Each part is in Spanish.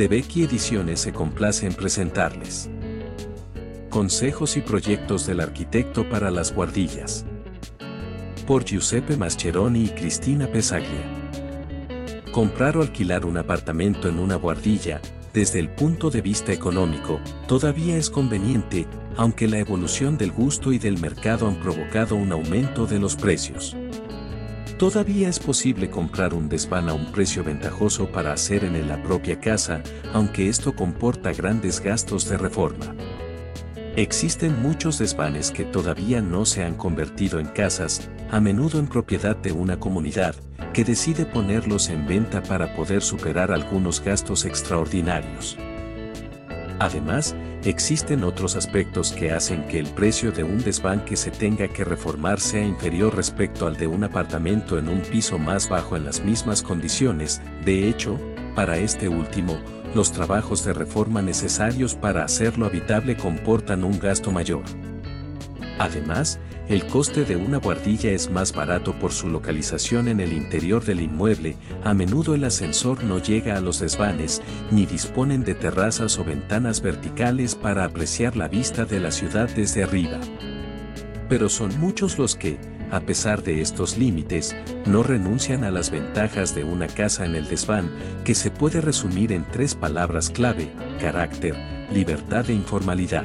de Becky Ediciones se complace en presentarles. Consejos y proyectos del arquitecto para las guardillas. Por Giuseppe Mascheroni y Cristina Pesaglia. Comprar o alquilar un apartamento en una guardilla, desde el punto de vista económico, todavía es conveniente, aunque la evolución del gusto y del mercado han provocado un aumento de los precios. Todavía es posible comprar un desván a un precio ventajoso para hacer en la propia casa, aunque esto comporta grandes gastos de reforma. Existen muchos desvanes que todavía no se han convertido en casas, a menudo en propiedad de una comunidad, que decide ponerlos en venta para poder superar algunos gastos extraordinarios. Además, existen otros aspectos que hacen que el precio de un desván que se tenga que reformar sea inferior respecto al de un apartamento en un piso más bajo en las mismas condiciones. De hecho, para este último, los trabajos de reforma necesarios para hacerlo habitable comportan un gasto mayor. Además, el coste de una guardilla es más barato por su localización en el interior del inmueble, a menudo el ascensor no llega a los desvanes, ni disponen de terrazas o ventanas verticales para apreciar la vista de la ciudad desde arriba. Pero son muchos los que, a pesar de estos límites, no renuncian a las ventajas de una casa en el desván, que se puede resumir en tres palabras clave, carácter, libertad e informalidad.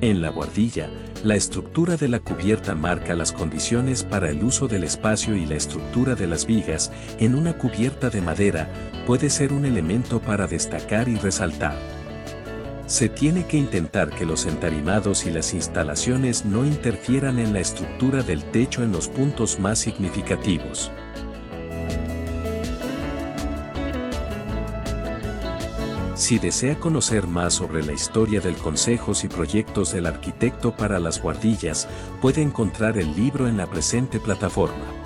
En la guardilla, la estructura de la cubierta marca las condiciones para el uso del espacio y la estructura de las vigas en una cubierta de madera puede ser un elemento para destacar y resaltar. Se tiene que intentar que los entarimados y las instalaciones no interfieran en la estructura del techo en los puntos más significativos. Si desea conocer más sobre la historia del consejos y proyectos del arquitecto para las guardillas, puede encontrar el libro en la presente plataforma.